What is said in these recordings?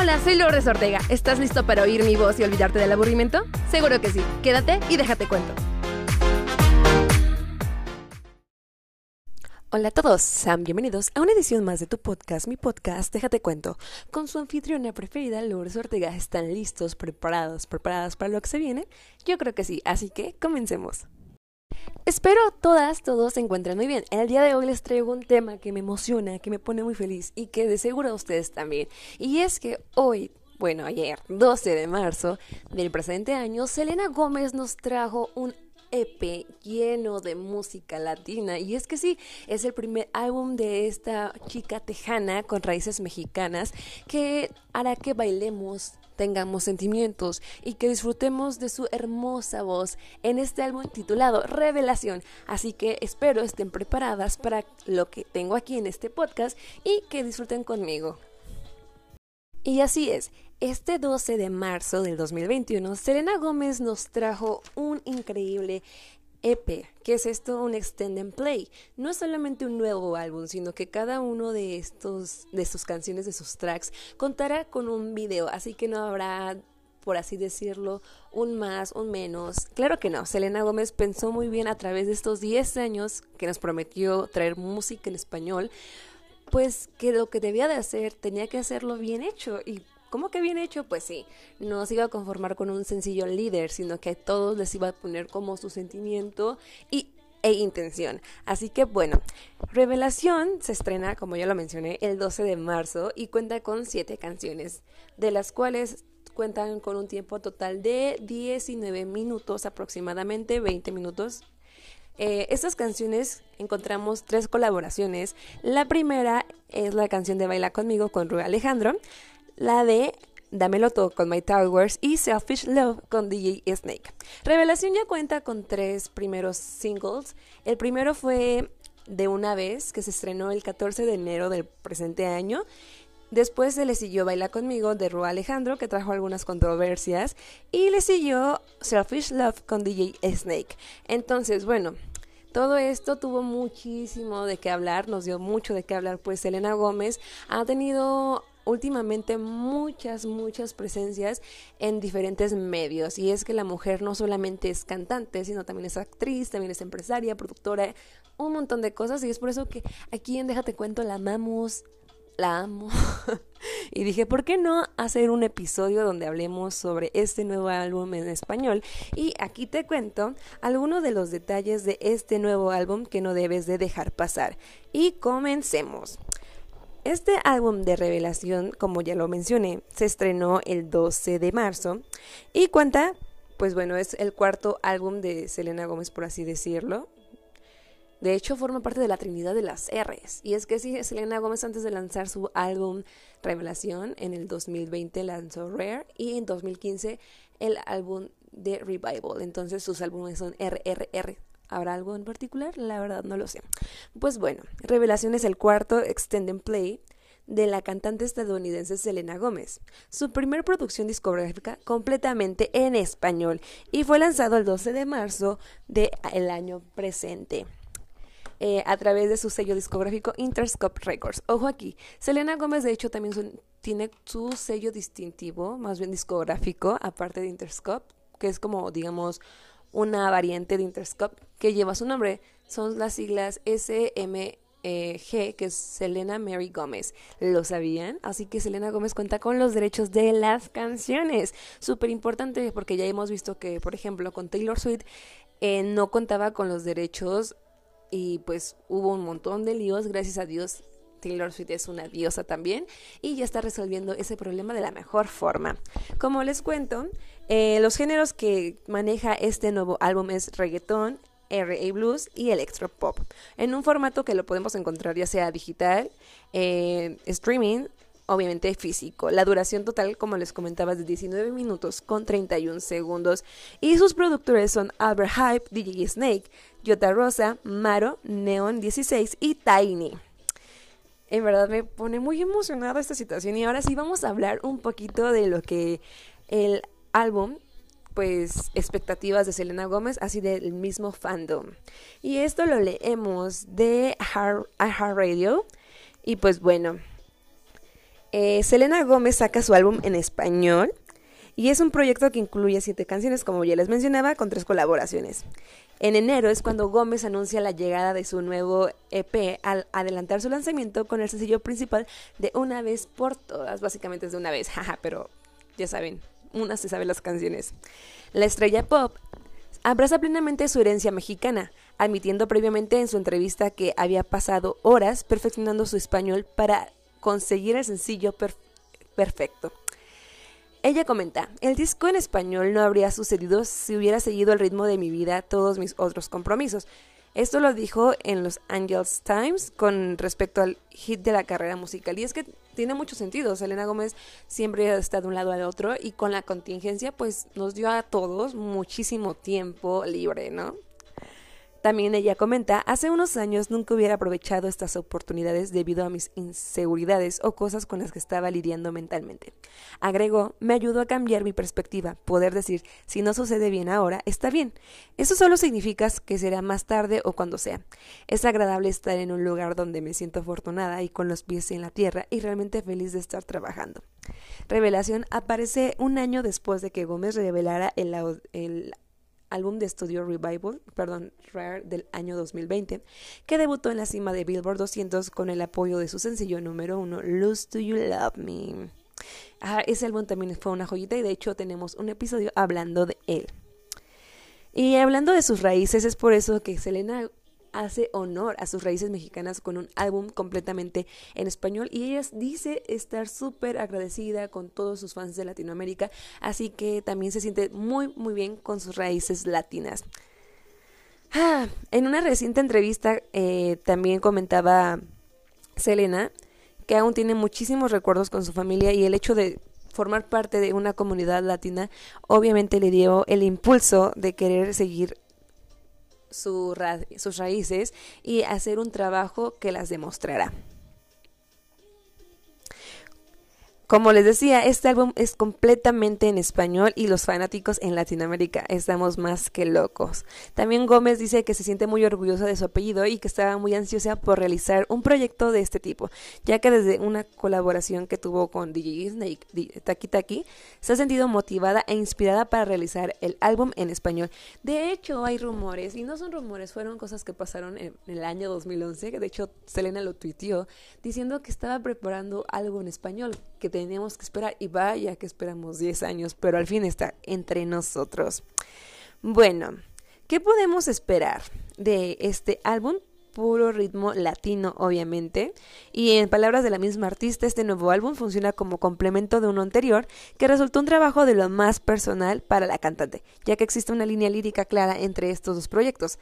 Hola, soy Lourdes Ortega. ¿Estás listo para oír mi voz y olvidarte del aburrimiento? Seguro que sí. Quédate y déjate cuento. Hola a todos, sean bienvenidos a una edición más de tu podcast, mi podcast Déjate Cuento, con su anfitriona preferida, Lourdes Ortega. ¿Están listos, preparados, preparadas para lo que se viene? Yo creo que sí, así que comencemos. Espero todas, todos se encuentren muy bien. El día de hoy les traigo un tema que me emociona, que me pone muy feliz y que de seguro a ustedes también. Y es que hoy, bueno, ayer, 12 de marzo del presente año, Selena Gómez nos trajo un EP lleno de música latina. Y es que sí, es el primer álbum de esta chica tejana con raíces mexicanas que hará que bailemos tengamos sentimientos y que disfrutemos de su hermosa voz en este álbum titulado Revelación. Así que espero estén preparadas para lo que tengo aquí en este podcast y que disfruten conmigo. Y así es, este 12 de marzo del 2021, Serena Gómez nos trajo un increíble EP. ¿Qué es esto? Un extend and play. No es solamente un nuevo álbum, sino que cada uno de estos de sus canciones, de sus tracks, contará con un video, así que no habrá por así decirlo, un más, un menos. Claro que no, Selena Gómez pensó muy bien a través de estos 10 años que nos prometió traer música en español, pues que lo que debía de hacer tenía que hacerlo bien hecho y ¿Cómo que bien hecho? Pues sí, no se iba a conformar con un sencillo líder, sino que a todos les iba a poner como su sentimiento y e intención. Así que bueno, Revelación se estrena, como ya lo mencioné, el 12 de marzo y cuenta con siete canciones, de las cuales cuentan con un tiempo total de 19 minutos aproximadamente, 20 minutos. Eh, estas canciones encontramos tres colaboraciones. La primera es la canción de Baila conmigo con Rui Alejandro la de Dámelo todo con My Towers y Selfish Love con DJ Snake. Revelación ya cuenta con tres primeros singles. El primero fue De una vez, que se estrenó el 14 de enero del presente año. Después se le siguió Baila conmigo de Ru Alejandro, que trajo algunas controversias. Y le siguió Selfish Love con DJ Snake. Entonces, bueno, todo esto tuvo muchísimo de qué hablar, nos dio mucho de qué hablar, pues Elena Gómez ha tenido últimamente muchas, muchas presencias en diferentes medios. Y es que la mujer no solamente es cantante, sino también es actriz, también es empresaria, productora, un montón de cosas. Y es por eso que aquí en Déjate Cuento la amamos, la amo. y dije, ¿por qué no hacer un episodio donde hablemos sobre este nuevo álbum en español? Y aquí te cuento algunos de los detalles de este nuevo álbum que no debes de dejar pasar. Y comencemos. Este álbum de revelación, como ya lo mencioné, se estrenó el 12 de marzo y cuenta, pues bueno, es el cuarto álbum de Selena Gómez, por así decirlo. De hecho, forma parte de la Trinidad de las R's. Y es que sí, Selena Gómez antes de lanzar su álbum Revelación, en el 2020 lanzó Rare y en 2015 el álbum de Revival. Entonces sus álbumes son RRR, ¿Habrá algo en particular? La verdad no lo sé. Pues bueno, Revelación es el cuarto extended play de la cantante estadounidense Selena Gómez, su primer producción discográfica completamente en español y fue lanzado el 12 de marzo del año presente. Eh, a través de su sello discográfico Interscope Records. Ojo aquí, Selena Gómez de hecho también tiene su sello distintivo, más bien discográfico, aparte de Interscope, que es como digamos una variante de Interscope que lleva su nombre. Son las siglas SMG, que es Selena Mary Gómez. ¿Lo sabían? Así que Selena Gómez cuenta con los derechos de las canciones. Súper importante porque ya hemos visto que, por ejemplo, con Taylor Swift eh, no contaba con los derechos y pues hubo un montón de líos. Gracias a Dios Taylor Swift es una diosa también y ya está resolviendo ese problema de la mejor forma. Como les cuento, eh, los géneros que maneja este nuevo álbum es reggaeton, R&A blues y electropop, en un formato que lo podemos encontrar ya sea digital, eh, streaming, obviamente físico. La duración total, como les comentaba, es de 19 minutos con 31 segundos. Y sus productores son Albert Hype, DJ Snake, Jota Rosa, Maro, Neon 16 y Tiny. En verdad me pone muy emocionada esta situación y ahora sí vamos a hablar un poquito de lo que el álbum pues expectativas de Selena Gómez, así del mismo fandom. Y esto lo leemos de iHeartRadio. Y pues bueno, Eh, Selena Gómez saca su álbum en español y es un proyecto que incluye siete canciones, como ya les mencionaba, con tres colaboraciones. En enero es cuando Gómez anuncia la llegada de su nuevo EP al adelantar su lanzamiento con el sencillo principal de Una vez por todas, básicamente es de una vez, jaja, pero ya saben, una se sabe las canciones. La estrella pop abraza plenamente su herencia mexicana, admitiendo previamente en su entrevista que había pasado horas perfeccionando su español para conseguir el sencillo perfecto. Ella comenta, el disco en español no habría sucedido si hubiera seguido el ritmo de mi vida todos mis otros compromisos. Esto lo dijo en los Angels Times con respecto al hit de la carrera musical. Y es que tiene mucho sentido. Selena Gómez siempre está de un lado al otro y con la contingencia pues nos dio a todos muchísimo tiempo libre, ¿no? También ella comenta, hace unos años nunca hubiera aprovechado estas oportunidades debido a mis inseguridades o cosas con las que estaba lidiando mentalmente. Agregó, me ayudó a cambiar mi perspectiva, poder decir, si no sucede bien ahora, está bien. Eso solo significa que será más tarde o cuando sea. Es agradable estar en un lugar donde me siento afortunada y con los pies en la tierra y realmente feliz de estar trabajando. Revelación aparece un año después de que Gómez revelara el, el álbum de estudio Revival, perdón, Rare del año 2020, que debutó en la cima de Billboard 200 con el apoyo de su sencillo número uno, Lose Do You Love Me. Ah, ese álbum también fue una joyita y de hecho tenemos un episodio hablando de él. Y hablando de sus raíces, es por eso que Selena hace honor a sus raíces mexicanas con un álbum completamente en español y ella dice estar súper agradecida con todos sus fans de Latinoamérica, así que también se siente muy muy bien con sus raíces latinas. Ah, en una reciente entrevista eh, también comentaba Selena que aún tiene muchísimos recuerdos con su familia y el hecho de formar parte de una comunidad latina obviamente le dio el impulso de querer seguir sus raíces y hacer un trabajo que las demostrará. Como les decía, este álbum es completamente en español y los fanáticos en Latinoamérica estamos más que locos. También Gómez dice que se siente muy orgullosa de su apellido y que estaba muy ansiosa por realizar un proyecto de este tipo, ya que desde una colaboración que tuvo con DJ Snake, Taki Taki, se ha sentido motivada e inspirada para realizar el álbum en español. De hecho, hay rumores, y no son rumores, fueron cosas que pasaron en, el año 2011, que de hecho Selena lo tuiteó, diciendo que estaba preparando algo en español, que teníamos que esperar y vaya que esperamos 10 años, pero al fin está entre nosotros. Bueno, ¿qué podemos esperar de este álbum? puro ritmo latino, obviamente. Y en palabras de la misma artista, este nuevo álbum funciona como complemento de uno anterior, que resultó un trabajo de lo más personal para la cantante, ya que existe una línea lírica clara entre estos dos proyectos.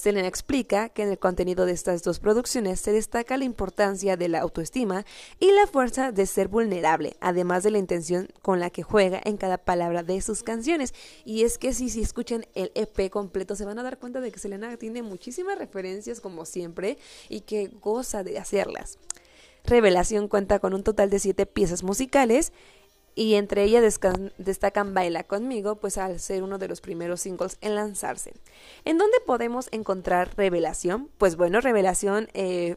Selena explica que en el contenido de estas dos producciones se destaca la importancia de la autoestima y la fuerza de ser vulnerable, además de la intención con la que juega en cada palabra de sus canciones. Y es que si, si escuchan el EP completo se van a dar cuenta de que Selena tiene muchísimas referencias como siempre y que goza de hacerlas. Revelación cuenta con un total de siete piezas musicales y entre ellas destacan Baila conmigo, pues al ser uno de los primeros singles en lanzarse. ¿En dónde podemos encontrar Revelación? Pues bueno, Revelación eh,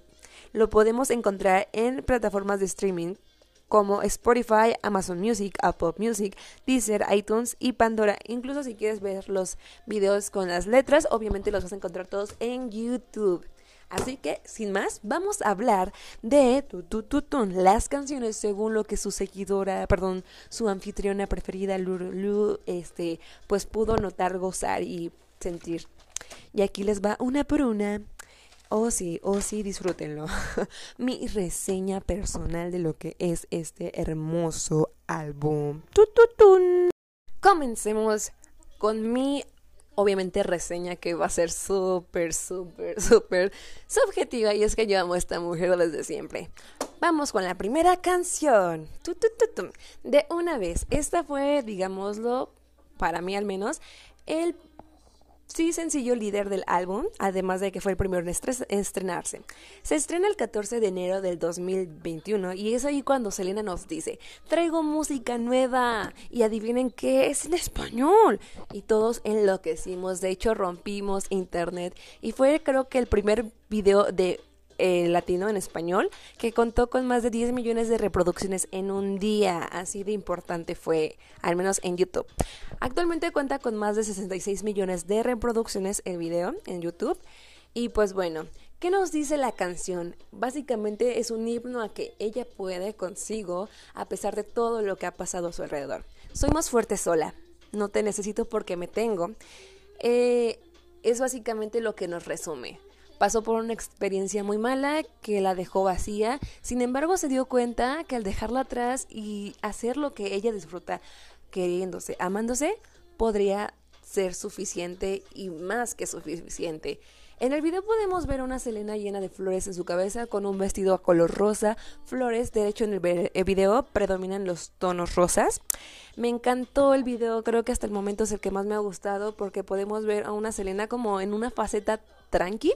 lo podemos encontrar en plataformas de streaming como Spotify, Amazon Music, Apple Music, Deezer, iTunes y Pandora. Incluso si quieres ver los videos con las letras, obviamente los vas a encontrar todos en YouTube. Así que, sin más, vamos a hablar de las canciones según lo que su seguidora, perdón, su anfitriona preferida, Lulu, este, pues pudo notar, gozar y sentir. Y aquí les va una por una. Oh sí, oh sí, disfrútenlo. Mi reseña personal de lo que es este hermoso álbum. Comencemos con mi obviamente reseña que va a ser súper, súper, súper subjetiva y es que yo amo a esta mujer desde siempre. Vamos con la primera canción. De una vez, esta fue, digámoslo, para mí al menos, el Sí, sencillo líder del álbum, además de que fue el primero en estrenarse. Se estrena el 14 de enero del 2021 y es ahí cuando Selena nos dice, traigo música nueva y adivinen qué es en español. Y todos enloquecimos, de hecho rompimos internet y fue creo que el primer video de eh, latino en español, que contó con más de 10 millones de reproducciones en un día. Así de importante fue, al menos en YouTube. Actualmente cuenta con más de 66 millones de reproducciones el video en YouTube. Y pues bueno, ¿qué nos dice la canción? Básicamente es un himno a que ella puede consigo a pesar de todo lo que ha pasado a su alrededor. Soy más fuerte sola, no te necesito porque me tengo. Eh, es básicamente lo que nos resume. Pasó por una experiencia muy mala que la dejó vacía, sin embargo se dio cuenta que al dejarla atrás y hacer lo que ella disfruta, queriéndose, amándose, podría ser suficiente y más que suficiente. En el video podemos ver a una Selena llena de flores en su cabeza con un vestido a color rosa, flores, de hecho en el video predominan los tonos rosas. Me encantó el video, creo que hasta el momento es el que más me ha gustado porque podemos ver a una Selena como en una faceta tranqui,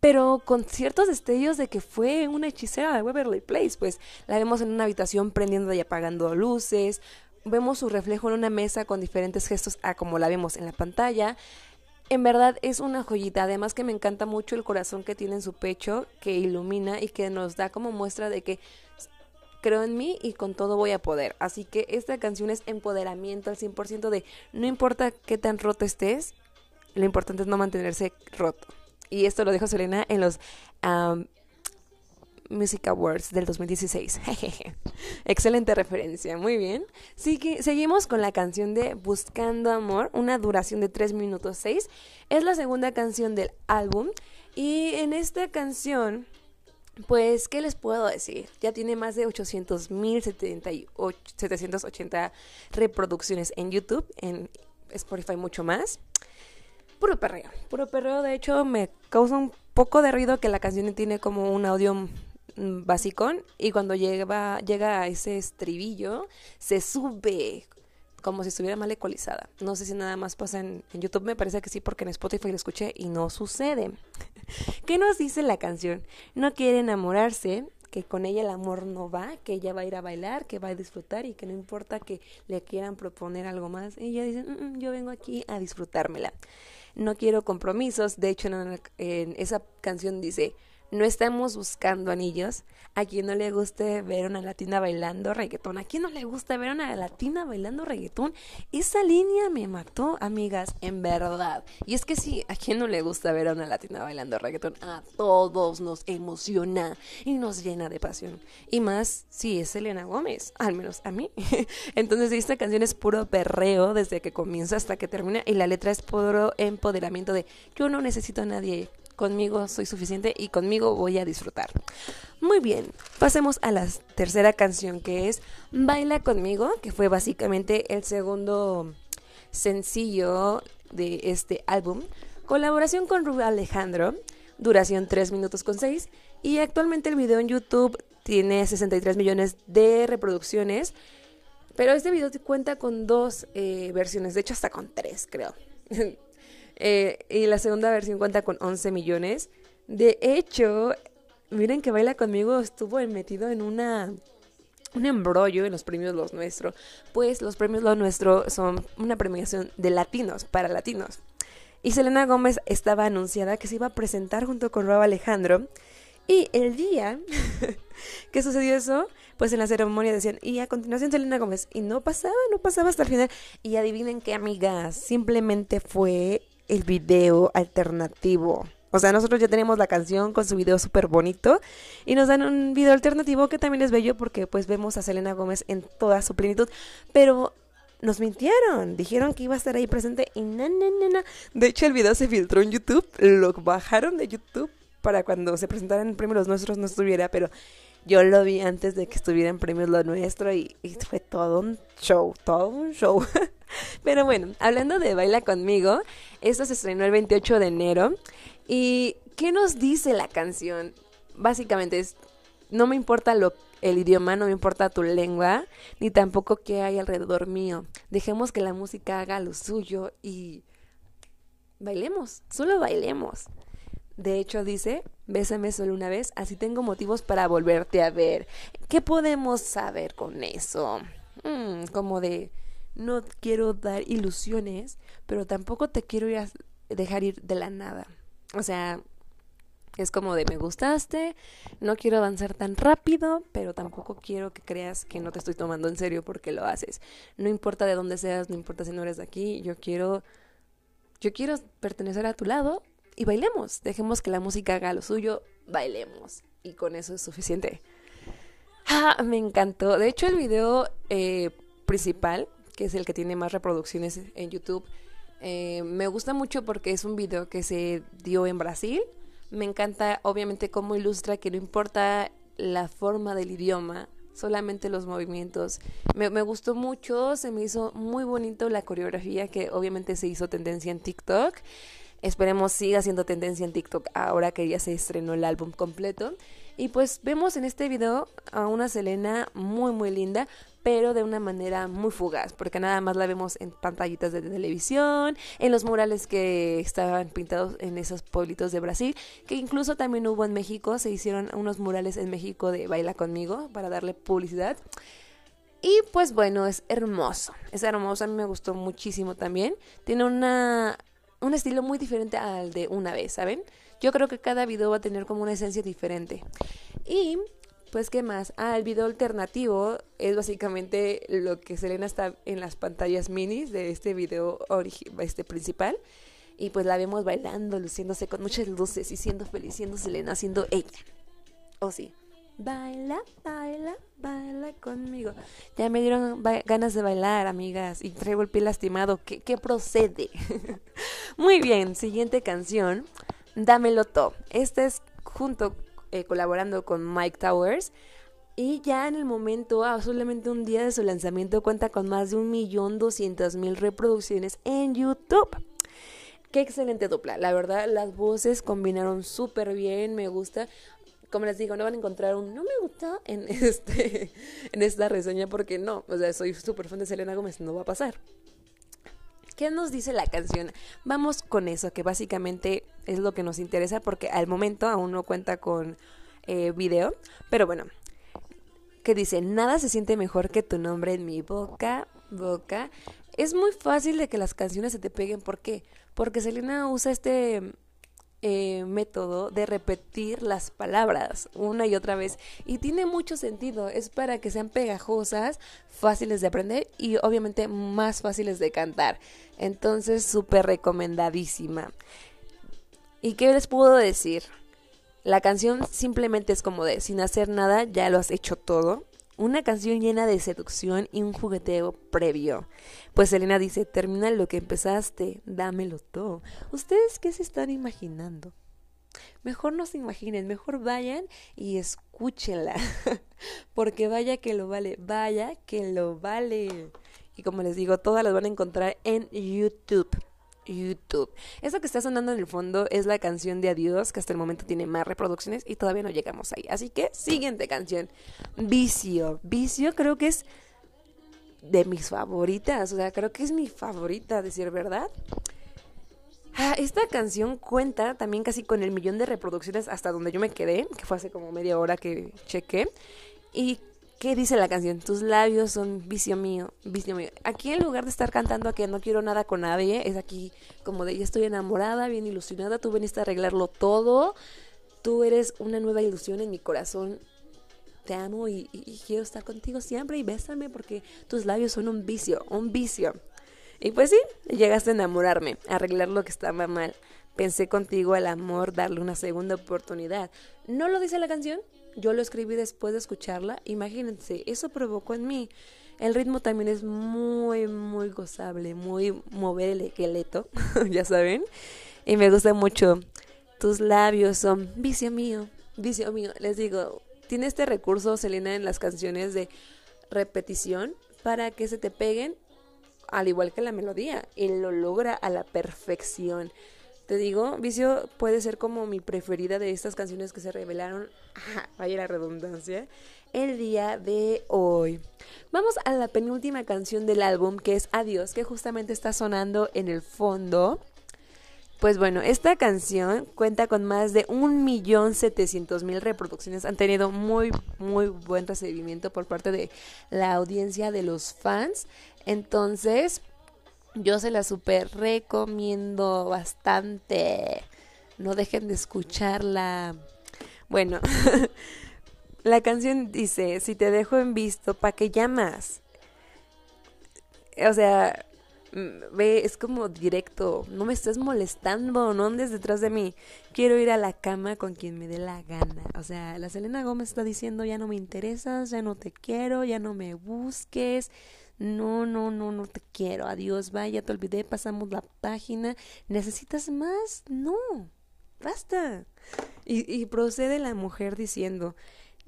pero con ciertos destellos de que fue una hechicera de Waverly Place, pues la vemos en una habitación prendiendo y apagando luces, vemos su reflejo en una mesa con diferentes gestos a como la vemos en la pantalla. En verdad es una joyita, además que me encanta mucho el corazón que tiene en su pecho, que ilumina y que nos da como muestra de que creo en mí y con todo voy a poder. Así que esta canción es empoderamiento al 100% de no importa qué tan roto estés, lo importante es no mantenerse roto. Y esto lo dijo Selena en los Music Awards del 2016. Excelente referencia, muy bien. seguimos con la canción de Buscando Amor, una duración de 3 minutos 6. Es la segunda canción del álbum y en esta canción pues, ¿qué les puedo decir? Ya tiene más de 800 mil 780 reproducciones en YouTube, en Spotify mucho más. Puro perreo, puro perreo. De hecho, me causa un poco de ruido que la canción tiene como un audio basicón y cuando llega, llega a ese estribillo se sube como si estuviera mal ecualizada. No sé si nada más pasa en, YouTube, me parece que sí, porque en Spotify lo escuché y no sucede. ¿Qué nos dice la canción? No quiere enamorarse, que con ella el amor no va, que ella va a ir a bailar, que va a disfrutar y que no importa que le quieran proponer algo más. Ella dice, mm, mm, yo vengo aquí a disfrutármela. No quiero compromisos. De hecho, en esa canción dice, no estamos buscando anillos. A quien no le guste ver una latina bailando reggaetón. A quien no le gusta ver una latina bailando reggaetón. Esa línea me mató, amigas, en verdad. Y es que sí, a quien no le gusta ver a una latina bailando reggaetón. A todos nos emociona y nos llena de pasión. Y más si es Elena Gómez, al menos a mí. Entonces esta canción es puro perreo desde que comienza hasta que termina. Y la letra es puro empoderamiento de yo no necesito a nadie conmigo soy suficiente y conmigo voy a disfrutar. Muy bien, pasemos a la tercera canción que es Baila conmigo, que fue básicamente el segundo sencillo de este álbum. Colaboración con Rubén Alejandro, duración 3 minutos con 6 y actualmente el video en YouTube tiene 63 millones de reproducciones. Pero este video cuenta con dos eh, versiones, de hecho hasta con tres creo. Eh, y la segunda versión cuenta con 11 millones. De hecho, miren que Baila conmigo estuvo metido en una un embrollo en los premios Los Nuestro, pues los premios Los Nuestro son una premiación de latinos para latinos. Y Selena Gómez estaba anunciada que se iba a presentar junto con Rob Alejandro. Y el día que sucedió eso, pues en la ceremonia decían, y a continuación Selena Gómez. Y no pasaba, no pasaba hasta el final. Y adivinen qué, amigas, simplemente fue el video alternativo. O sea, nosotros ya tenemos la canción con su video súper bonito y nos dan un video alternativo que también es bello porque pues vemos a Selena Gómez en toda su plenitud. Pero nos mintieron, dijeron que iba a estar ahí presente y na, na. De hecho, el video se filtró en YouTube, lo bajaron de YouTube para cuando se presentaran en premios los nuestros no estuviera, pero yo lo vi antes de que estuviera en premios lo nuestro y, fue todo un show, todo un show. Pero bueno, hablando de Baila conmigo, esto se estrenó el 28 de enero. ¿Y qué nos dice la canción? Básicamente es, no me importa lo, el idioma, no me importa tu lengua, ni tampoco qué hay alrededor mío. Dejemos que la música haga lo suyo y bailemos, solo bailemos. De hecho, dice, bésame solo una vez, así tengo motivos para volverte a ver. ¿Qué podemos saber con eso? Mm, como de no quiero dar ilusiones, pero tampoco te quiero ir a dejar ir de la nada. O sea, Es como de me gustaste, no quiero avanzar tan rápido, pero tampoco quiero que creas que no te estoy tomando en serio porque lo haces. No importa de dónde seas, no importa si no eres de aquí, yo quiero yo quiero pertenecer a tu lado y bailemos. Dejemos que la música haga lo suyo, bailemos. Y con eso es suficiente. Ah, me encantó. De hecho, el video eh, principal, que es el que tiene más reproducciones en YouTube, eh, me gusta mucho porque es un video que se dio en Brasil. Me encanta, obviamente, cómo ilustra que no importa la forma del idioma, solamente los movimientos. Me, me, gustó mucho, se me hizo muy bonito la coreografía que obviamente se hizo tendencia en TikTok. Esperemos siga siendo tendencia en TikTok ahora que ya se estrenó el álbum completo. Y pues vemos en este video a una Selena muy muy linda, pero de una manera muy fugaz, porque nada más la vemos en pantallitas de televisión, en los murales que estaban pintados en esos pueblitos de Brasil, que incluso también hubo en México, se hicieron unos murales en México de Baila conmigo para darle publicidad. Y pues bueno, es hermoso, es hermoso, a mí me gustó muchísimo también. Tiene una, un estilo muy diferente al de una vez, ¿saben? Yo creo que cada video va a tener como una esencia diferente. Y pues, ¿qué más? Ah, el video alternativo es básicamente lo que Selena está en las pantallas minis de este video este principal. Y pues la vemos bailando, luciéndose con muchas luces y siendo feliz, siendo Selena, siendo ella. ¿O oh, sí? Baila, baila, baila conmigo. Ya me dieron ganas de bailar, amigas. Y traigo el pie lastimado. ¿Qué, procede? Muy bien, siguiente canción. Dámelo todo. Este es junto, eh, colaborando con Mike Towers. Y ya en el momento, a solamente un día de su lanzamiento, cuenta con más de un millón doscientas mil reproducciones en YouTube. Qué excelente dupla. La verdad, las voces combinaron súper bien. Me gusta. Como les digo, no van a encontrar un no me gusta en, este, en esta reseña porque no. O sea, soy súper fan de Selena Gómez. No va a pasar. ¿Qué nos dice la canción? Vamos con eso, que básicamente es lo que nos interesa porque al momento aún no cuenta con eh, video. Pero bueno, que dice, nada se siente mejor que tu nombre en mi boca, boca. Es muy fácil de que las canciones se te peguen. ¿Por qué? Porque Selena usa este eh, método de repetir las palabras una y otra vez y tiene mucho sentido, es para que sean pegajosas, fáciles de aprender y obviamente más fáciles de cantar. Entonces, súper recomendadísima. ¿Y qué les puedo decir? La canción simplemente es como de, sin hacer nada, ya lo has hecho todo. Una canción llena de seducción y un jugueteo previo. Pues Elena dice, termina lo que empezaste, dámelo todo. ¿Ustedes qué se están imaginando? Mejor no se imaginen, mejor vayan y escúchenla. Porque vaya que lo vale, vaya que lo vale. Y como les digo, todas las van a encontrar en YouTube. YouTube. Eso que está sonando en el fondo es la canción de Adiós, que hasta el momento tiene más reproducciones y todavía no llegamos ahí. Así que, siguiente canción. Vicio. Vicio creo que es de mis favoritas. O sea, creo que es mi favorita, decir verdad. Ah, esta canción cuenta también casi con el millón de reproducciones hasta donde yo me quedé, que fue hace como media hora que chequé. Y ¿Qué dice la canción? Tus labios son vicio mío, vicio mío. Aquí en lugar de estar cantando a que no quiero nada con nadie, es aquí como de ya estoy enamorada, bien ilusionada, tú veniste a arreglarlo todo, tú eres una nueva ilusión en mi corazón, te amo y, quiero estar contigo siempre y bésame porque tus labios son un vicio, un vicio. Y pues sí, llegaste a enamorarme, a arreglar lo que estaba mal. Pensé contigo el amor, darle una segunda oportunidad. ¿No lo dice la canción? Yo lo escribí después de escucharla. Imagínense, eso provocó en mí. El ritmo también es muy, muy gozable, muy mover el esqueleto, ya saben. Y me gusta mucho. Tus labios son vicio mío, vicio mío. Les digo, tiene este recurso, Selena, en las canciones de repetición para que se te peguen, al igual que la melodía. Y lo logra a la perfección. Te digo, Vicio puede ser como mi preferida de estas canciones que se revelaron, vaya la redundancia, el día de hoy. Vamos a la penúltima canción del álbum que es Adiós, que justamente está sonando en el fondo. Pues bueno, esta canción cuenta con más de 1.700.000 reproducciones. Han tenido muy, muy buen recibimiento por parte de la audiencia de los fans. Entonces, yo se la super recomiendo bastante. no dejen de escucharla. Bueno, la canción dice, si te dejo en visto, ¿para qué llamas? O sea, ve, es como directo, no me estés molestando, no andes detrás de mí. Quiero ir a la cama con quien me dé la gana. O sea, la Selena Gómez está diciendo, ya no me interesas, ya no te quiero, ya no me busques. No, no, no, no te quiero. Adiós, vaya, te olvidé, pasamos la página. ¿Necesitas más? No, basta. Y, procede la mujer diciendo,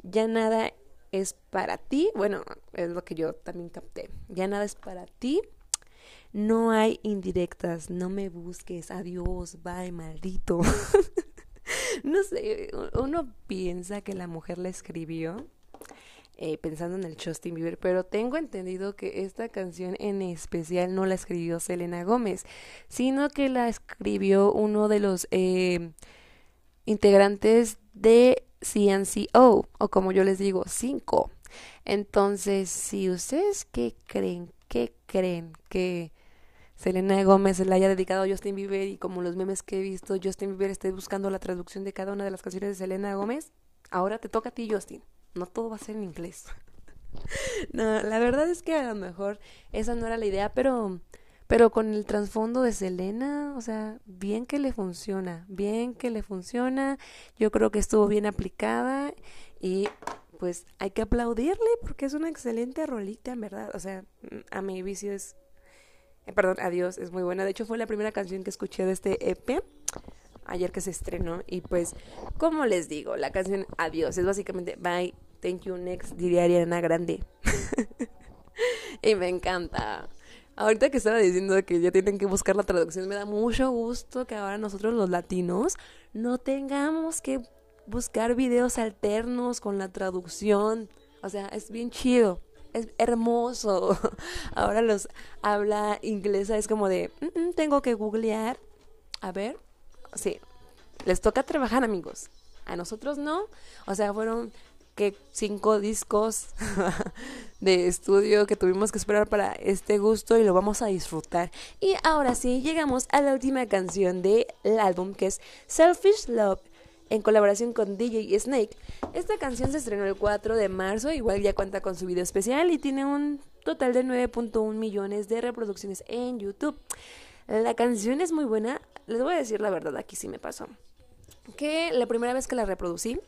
ya nada es para ti. Bueno, es lo que yo también capté. Ya nada es para ti. No hay indirectas, no me busques, adiós, bye, maldito. no sé, uno piensa que la mujer la escribió eh, pensando en el Justin Bieber, pero tengo entendido que esta canción en especial no la escribió Selena Gómez, sino que la escribió uno de los eh, integrantes de CNCO, o como yo les digo, 5. Entonces, si ustedes qué creen, qué creen que Selena Gómez le haya dedicado a Justin Bieber y como los memes que he visto, Justin Bieber esté buscando la traducción de cada una de las canciones de Selena Gómez, ahora te toca a ti, Justin. No todo va a ser en inglés. no, la verdad es que a lo mejor esa no era la idea, pero pero con el trasfondo de Selena, o sea, bien que le funciona, bien que le funciona, yo creo que estuvo bien aplicada y pues hay que aplaudirle porque es una excelente rolita, en verdad, o sea, a mi vicio es, eh, perdón, adiós, es muy buena, de hecho fue la primera canción que escuché de este EP ayer que se estrenó y pues, como les digo, la canción Adiós es básicamente Bye, Thank You Next, diría Ariana Grande. y me encanta. Ahorita que estaba diciendo que ya tienen que buscar la traducción, me da mucho gusto que ahora nosotros los latinos no tengamos que buscar videos alternos con la traducción. O sea, es bien chido, es hermoso. Ahora los habla inglesa, es como de, mm, mm, tengo que googlear. A ver, sí, les toca trabajar amigos. A nosotros no. O sea, fueron que cinco discos de estudio que tuvimos que esperar para este gusto y lo vamos a disfrutar. Y ahora sí, llegamos a la última canción del álbum que es Selfish Love en colaboración con DJ Snake. Esta canción se estrenó el 4 de marzo, igual ya cuenta con su video especial y tiene un total de 9.1 millones de reproducciones en YouTube. La canción es muy buena, les voy a decir la verdad, aquí sí me pasó. Que la primera vez que la reproducí,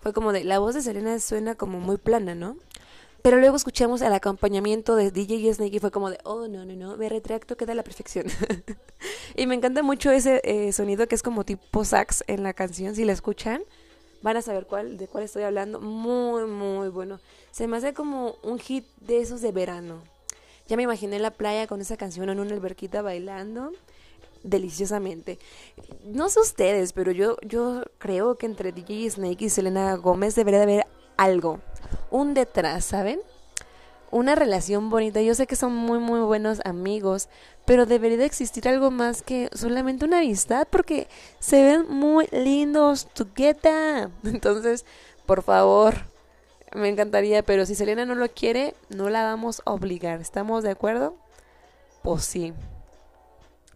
fue como de, la voz de Selena suena como muy plana, ¿no? Pero luego escuchamos el acompañamiento de DJ Snake y fue como de, oh, no, no, no, me retracto, queda la perfección. y me encanta mucho ese eh, sonido que es como tipo sax en la canción. Si la escuchan, van a saber cuál, de cuál estoy hablando. Muy, muy bueno. Se me hace como un hit de esos de verano. Ya me imaginé en la playa con esa canción en una alberquita bailando deliciosamente. No sé ustedes, pero yo, yo creo que entre DJ Snake y Selena Gómez debería de haber algo, un detrás, ¿saben? Una relación bonita. Yo sé que son muy, muy buenos amigos, pero debería de existir algo más que solamente una amistad porque se ven muy lindos together. Entonces, por favor, me encantaría, pero si Selena no lo quiere, no la vamos a obligar. ¿Estamos de acuerdo? Pues sí.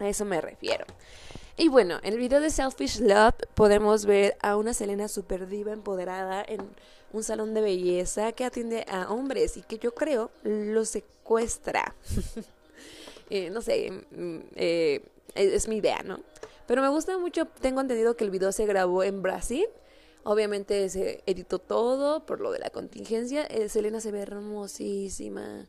A eso me refiero. Y bueno, en el video de Selfish Love podemos ver a una Selena super diva empoderada en un salón de belleza que atiende a hombres y que yo creo lo secuestra. Eh, no sé, mm, eh, es, mi idea, ¿no? Pero me gusta mucho, tengo entendido que el video se grabó en Brasil. Obviamente se editó todo por lo de la contingencia. Eh, Selena se ve hermosísima.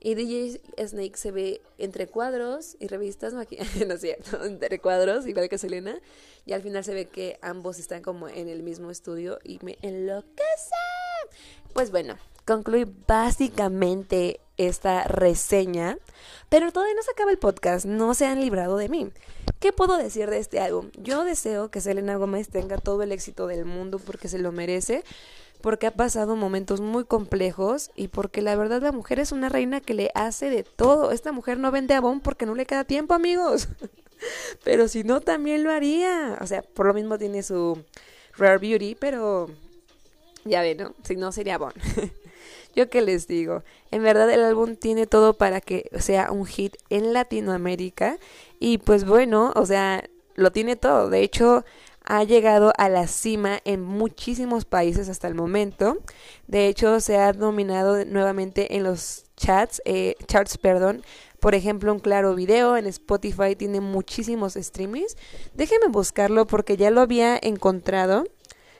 Y DJ Snake se ve entre cuadros y revistas, no es entre cuadros, igual que Selena. Y al final se ve que ambos están como en el mismo estudio y me enloquece. Pues bueno, concluí básicamente esta reseña. Pero todavía no se acaba el podcast, no se han librado de mí. ¿Qué puedo decir de este álbum? Yo deseo que Selena Gómez tenga todo el éxito del mundo porque se lo merece porque ha pasado momentos muy complejos y porque la verdad la mujer es una reina que le hace de todo. Esta mujer no vende abón porque no le queda tiempo, amigos. pero si no, también lo haría. O sea, por lo mismo tiene su Rare Beauty, pero ya ven, ¿no? Si no, sería abón. Yo qué les digo, en verdad el álbum tiene todo para que sea un hit en Latinoamérica y pues bueno, o sea, lo tiene todo. De hecho, ha llegado a la cima en muchísimos países hasta el momento. De hecho, se ha nominado nuevamente en los chats, eh, charts, perdón. Por ejemplo, un claro video en Spotify tiene muchísimos streamings. Déjenme buscarlo porque ya lo había encontrado.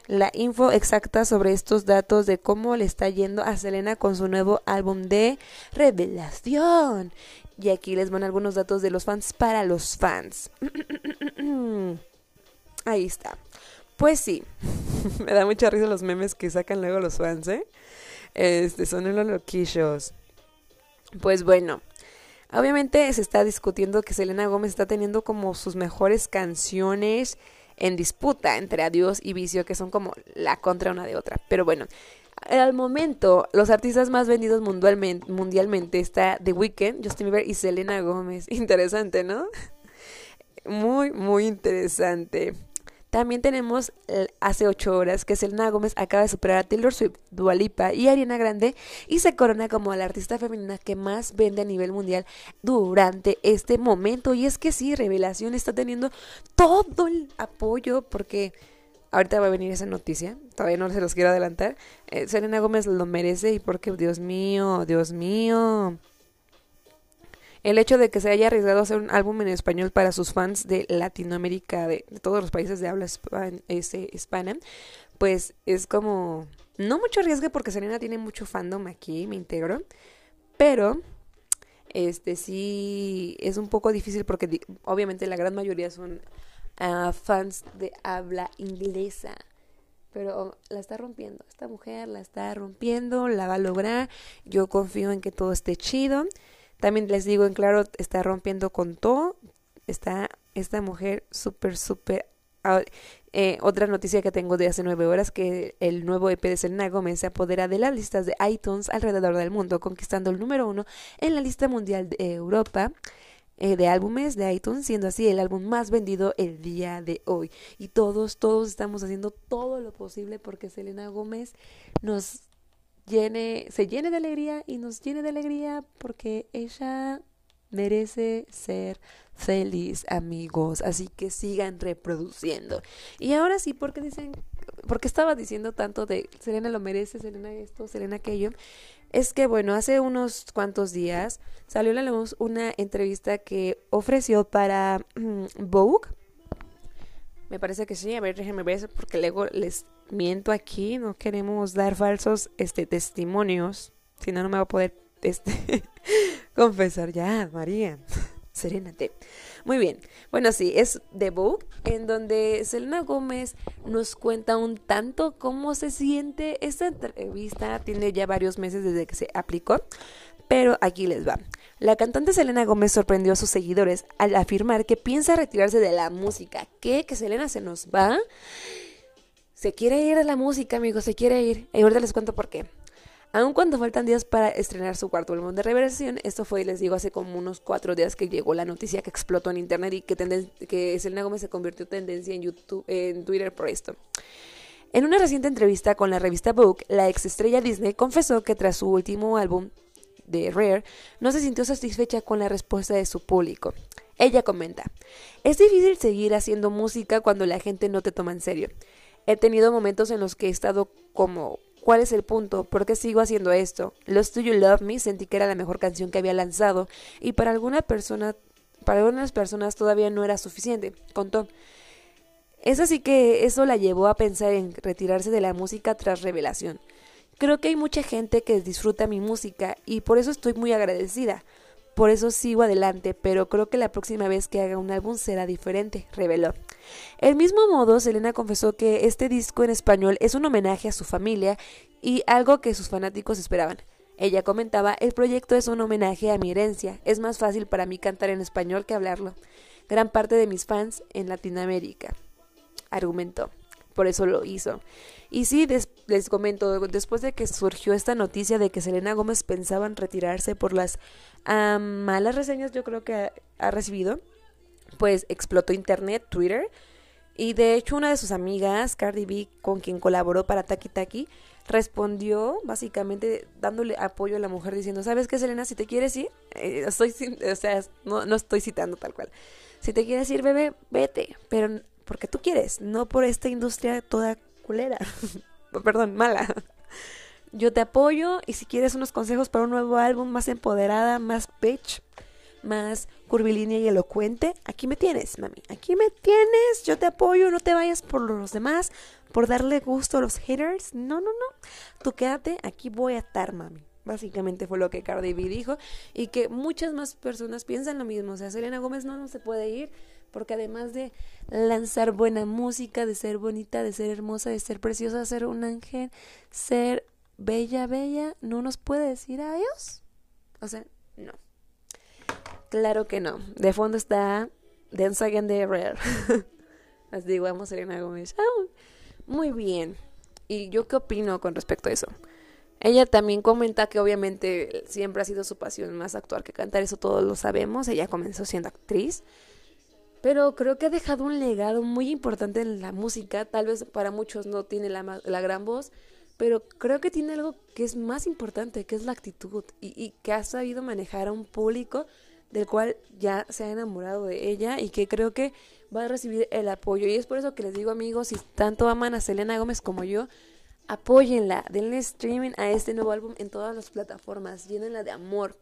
La info exacta sobre estos datos de cómo le está yendo a Selena con su nuevo álbum de revelación. Y aquí les van algunos datos de los fans para los fans. Ahí está. Pues sí, me da mucha risa los memes que sacan luego los fans, ¿eh? Este, son los loquillos. Pues bueno, obviamente se está discutiendo que Selena Gómez está teniendo como sus mejores canciones en disputa entre Adiós y Vicio, que son como la contra una de otra. Pero bueno, al momento, los artistas más vendidos mundialmente, mundialmente está The Weeknd, Justin Bieber y Selena Gómez. Interesante, ¿no? Muy, muy interesante. También tenemos hace ocho horas que Selena Gómez acaba de superar a Taylor Swift, Dualipa y Ariana Grande y se corona como la artista femenina que más vende a nivel mundial durante este momento. Y es que sí, Revelación está teniendo todo el apoyo porque ahorita va a venir esa noticia, todavía no se los quiero adelantar. Eh, Selena Gómez lo merece y porque, Dios mío, Dios mío. El hecho de que se haya arriesgado a hacer un álbum en español para sus fans de Latinoamérica, de, todos los países de habla este, hispana, pues es como no mucho riesgo porque Selena tiene mucho fandom aquí, me integro, pero este sí es un poco difícil porque obviamente la gran mayoría son ah, fans de habla inglesa. Pero la está rompiendo, esta mujer la está rompiendo, la va a lograr. Yo confío en que todo esté chido. También les digo en claro, está rompiendo con todo. Está esta mujer súper, súper... Ah, eh, otra noticia que tengo de hace nueve horas, que el nuevo EP de Selena Gómez se apodera de las listas de iTunes alrededor del mundo, conquistando el número uno en la lista mundial de Europa eh, de álbumes de iTunes, siendo así el álbum más vendido el día de hoy. Y todos, todos estamos haciendo todo lo posible porque Selena Gómez nos llene, se llene de alegría y nos llene de alegría porque ella merece ser feliz, amigos. Así que sigan reproduciendo. Y ahora sí, porque dicen, porque estaba diciendo tanto de Selena lo merece, Selena esto, Selena aquello. Es que bueno, hace unos cuantos días salió la luz una entrevista que ofreció para mm, Vogue. Me parece que sí, a ver, déjenme ver porque luego les miento aquí, no queremos dar falsos este testimonios, si no no me va a poder este confesar ya, María. Serénate. Muy bien. Bueno, sí, es The Book, en donde Selena Gómez nos cuenta un tanto cómo se siente. Esta entrevista tiene ya varios meses desde que se aplicó, pero aquí les va. La cantante Selena Gómez sorprendió a sus seguidores al afirmar que piensa retirarse de la música. ¿Qué? ¿Que Selena se nos va? Se quiere ir a la música, amigos, se quiere ir. Y ahorita les cuento por qué. Aun cuando faltan días para estrenar su cuarto álbum de reversión, esto fue, les digo, hace como unos cuatro días que llegó la noticia que explotó en internet y que, que Selena Gómez se convirtió en tendencia en YouTube, en Twitter por esto. En una reciente entrevista con la revista Vogue, la ex estrella Disney confesó que tras su último álbum de Rare, no se sintió satisfecha con la respuesta de su público. Ella comenta, es difícil seguir haciendo música cuando la gente no te toma en serio. He tenido momentos en los que he estado como, ¿cuál es el punto? ¿Por qué sigo haciendo esto? Lost Do You Love Me sentí que era la mejor canción que había lanzado y para alguna persona, para algunas personas todavía no era suficiente, contó. Es así que eso la llevó a pensar en retirarse de la música tras revelación. Creo que hay mucha gente que disfruta mi música y por eso estoy muy agradecida. Por eso sigo adelante, pero creo que la próxima vez que haga un álbum será diferente, reveló. El mismo modo, Selena confesó que este disco en español es un homenaje a su familia y algo que sus fanáticos esperaban. Ella comentaba, el proyecto es un homenaje a mi herencia, es más fácil para mí cantar en español que hablarlo. Gran parte de mis fans en Latinoamérica, argumentó por eso lo hizo. Y sí, les comento, después de que surgió esta noticia de que Selena Gómez pensaba en retirarse por las malas reseñas yo creo que ha, recibido, pues explotó internet, Twitter, y de hecho una de sus amigas, Cardi B, con quien colaboró para Taki Taki, respondió básicamente dándole apoyo a la mujer diciendo, ¿sabes qué, Selena? Si te quieres ir, eh, estoy, o sea, no, no estoy citando tal cual. Si te quieres ir, bebé, vete, pero porque tú quieres, no por esta industria toda culera. Perdón, mala. Yo te apoyo y si quieres unos consejos para un nuevo álbum más empoderada, más bitch, más curvilínea y elocuente, aquí me tienes, mami. Aquí me tienes, yo te apoyo, no te vayas por los demás, por darle gusto a los haters. No, no, no. Tú quédate, aquí voy a estar, mami. Básicamente fue lo que Cardi B dijo y que muchas más personas piensan lo mismo. O sea, Selena Gómez no, no se puede ir porque además de lanzar buena música, de ser bonita, de ser hermosa, de ser preciosa, ser un ángel, ser bella, bella, no nos puede decir adiós. O sea, no. Claro que no. De fondo está Dance Again de Rare. Así digo, vamos Selena Gómez. Ah, muy bien. ¿Y yo qué opino con respecto a eso? Ella también comenta que obviamente siempre ha sido su pasión más actuar que cantar, eso todos lo sabemos. Ella comenzó siendo actriz. Pero creo que ha dejado un legado muy importante en la música. Tal vez para muchos no tiene la, la gran voz, pero creo que tiene algo que es más importante, que es la actitud y, y, que ha sabido manejar a un público del cual ya se ha enamorado de ella y que creo que va a recibir el apoyo. Y es por eso que les digo amigos, si tanto aman a Selena Gómez como yo, apóyenla, denle streaming a este nuevo álbum en todas las plataformas, llénenla de amor.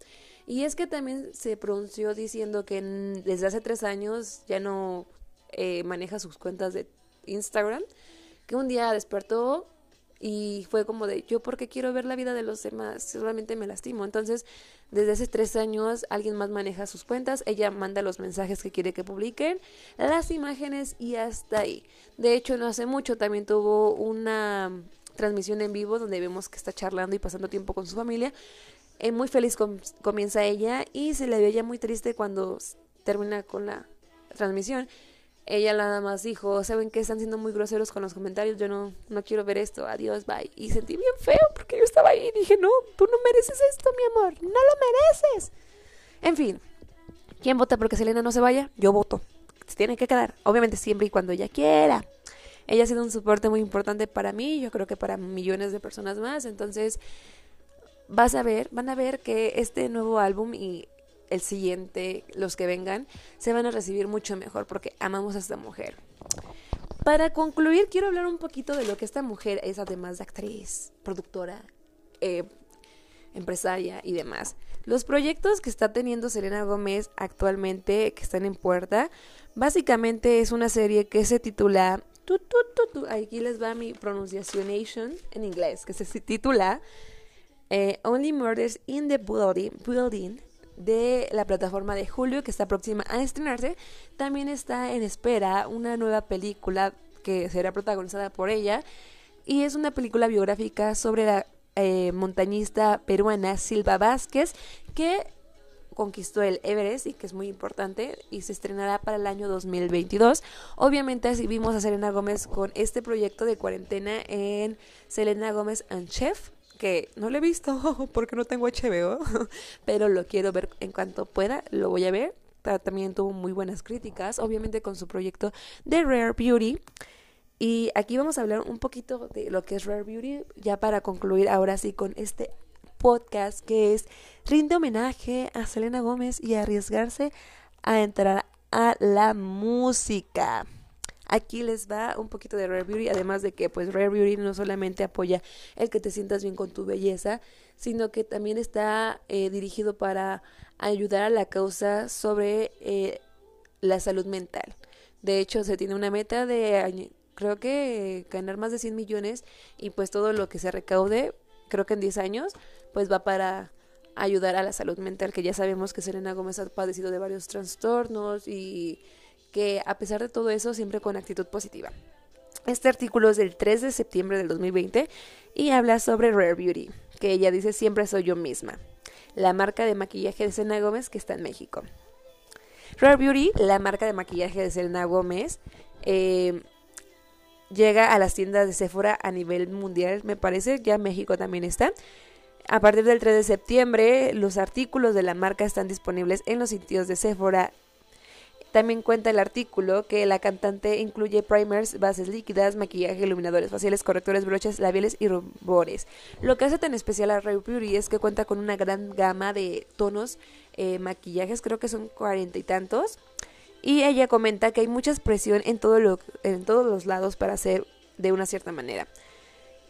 Y es que también se pronunció diciendo que desde hace tres años ya no eh, maneja sus cuentas de Instagram, que un día despertó y fue como de yo porque quiero ver la vida de los demás, solamente me lastimo. Entonces, desde hace tres años alguien más maneja sus cuentas, ella manda los mensajes que quiere que publiquen, las imágenes y hasta ahí. De hecho, no hace mucho también tuvo una transmisión en vivo donde vemos que está charlando y pasando tiempo con su familia. Eh, muy feliz comienza ella y se le veía muy triste cuando termina con la transmisión ella nada más dijo, ¿saben que Están siendo muy groseros con los comentarios, yo no, no quiero ver esto, adiós, bye. Y sentí bien feo porque yo estaba ahí y dije, no, tú no mereces esto, mi amor, no lo mereces. En fin, ¿quién vota porque Selena no se vaya? Yo voto. Se tiene que quedar, obviamente siempre y cuando ella quiera. Ella ha sido un soporte muy importante para mí, yo creo que para millones de personas más, entonces vas a ver, van a ver que este nuevo álbum y el siguiente, los que vengan, se van a recibir mucho mejor porque amamos a esta mujer. Para concluir, quiero hablar un poquito de lo que esta mujer es, además de actriz, productora, eh, empresaria y demás. Los proyectos que está teniendo Selena Gómez actualmente, que están en puerta, básicamente es una serie que se titula. aquí les va mi pronunciación en inglés, que se titula eh, Only Murders in the Building de la plataforma de Julio que está próxima a estrenarse. También está en espera una nueva película que será protagonizada por ella y es una película biográfica sobre la eh, montañista peruana Silva Vázquez que conquistó el Everest y que es muy importante y se estrenará para el año 2022. Obviamente así vimos a Selena Gómez con este proyecto de cuarentena en Selena Gómez and Chef que no lo he visto porque no tengo HBO, pero lo quiero ver en cuanto pueda, lo voy a ver. También tuvo muy buenas críticas, obviamente con su proyecto de Rare Beauty. Y aquí vamos a hablar un poquito de lo que es Rare Beauty, ya para concluir ahora sí con este podcast que es rinde homenaje a Selena Gómez y arriesgarse a entrar a la música. Aquí les va un poquito de Rare Beauty, además de que pues Rare Beauty no solamente apoya el que te sientas bien con tu belleza, sino que también está eh, dirigido para ayudar a la causa sobre eh, la salud mental. De hecho, se tiene una meta de, creo que ganar más de 100 millones y pues todo lo que se recaude, creo que en 10 años, pues va para ayudar a la salud mental, que ya sabemos que Selena Gómez ha padecido de varios trastornos y que a pesar de todo eso, siempre con actitud positiva. Este artículo es del 3 de septiembre del 2020 y habla sobre Rare Beauty, que ella dice siempre soy yo misma, la marca de maquillaje de Selena Gómez que está en México. Rare Beauty, la marca de maquillaje de Selena Gómez, eh, llega a las tiendas de Sephora a nivel mundial, me parece, ya México también está. A partir del 3 de septiembre, los artículos de la marca están disponibles en los sitios de Sephora También cuenta el artículo que la cantante incluye primers, bases líquidas, maquillaje, iluminadores faciales, correctores, broches labiales y rubores. Lo que hace tan especial a Rare Beauty es que cuenta con una gran gama de tonos, eh, maquillajes, creo que son cuarenta y tantos. Y ella comenta que hay mucha expresión en, todo lo, en todos los lados para hacer de una cierta manera.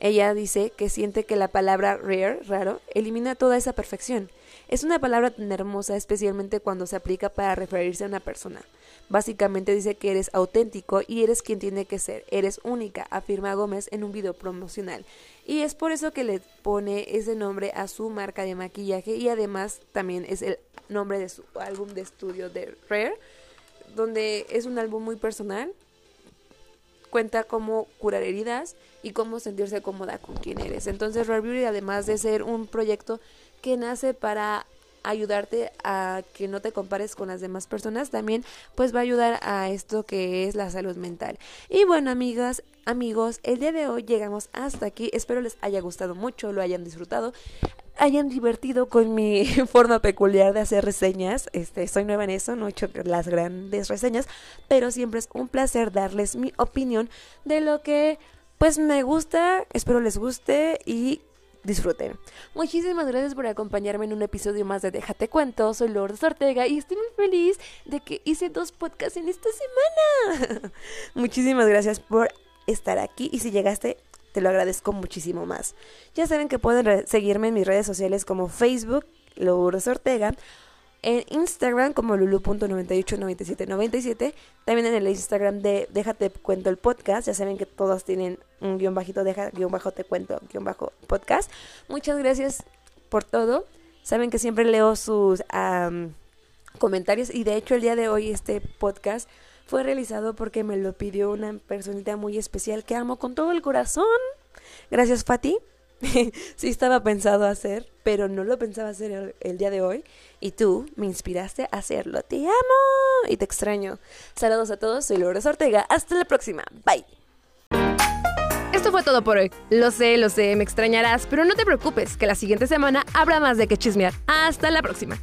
Ella dice que siente que la palabra rare, raro, elimina toda esa perfección. Es una palabra tan hermosa especialmente cuando se aplica para referirse a una persona. Básicamente dice que eres auténtico y eres quien tiene que ser, eres única, afirma Gómez en un video promocional. Y es por eso que le pone ese nombre a su marca de maquillaje y además también es el nombre de su álbum de estudio de Rare, donde es un álbum muy personal, cuenta cómo curar heridas y cómo sentirse cómoda con quien eres. Entonces Rare Beauty además de ser un proyecto que nace para ayudarte a que no te compares con las demás personas, también pues va a ayudar a esto que es la salud mental. Y bueno, amigas, amigos, el día de hoy llegamos hasta aquí. Espero les haya gustado mucho, lo hayan disfrutado hayan divertido con mi forma peculiar de hacer reseñas. Este, soy nueva en eso, no he hecho las grandes reseñas, pero siempre es un placer darles mi opinión de lo que pues me gusta, espero les guste y disfruten. Muchísimas gracias por acompañarme en un episodio más de Déjate Cuento. Soy Lourdes Ortega y estoy muy feliz de que hice dos podcasts en esta semana. Muchísimas gracias por estar aquí y si llegaste te lo agradezco muchísimo más. Ya saben que pueden seguirme en mis redes sociales como Facebook, Lourdes Ortega, en Instagram como lulu.989797, también en el Instagram de Déjate Cuento el Podcast, ya saben que todos tienen un guion bajito, deja guion bajo te cuento, guion bajo podcast. Muchas gracias por todo, saben que siempre leo sus comentarios y de hecho el día de hoy este podcast fue realizado porque me lo pidió una personita muy especial que amo con todo el corazón. Gracias Fati. sí estaba pensado hacer, pero no lo pensaba hacer el, día de hoy. Y tú me inspiraste a hacerlo. Te amo y te extraño. Saludos a todos, soy Lourdes Ortega. Hasta la próxima. Bye. Esto fue todo por hoy. Lo sé, lo sé, me extrañarás, pero no te preocupes, que la siguiente semana habrá más de que chismear. Hasta la próxima.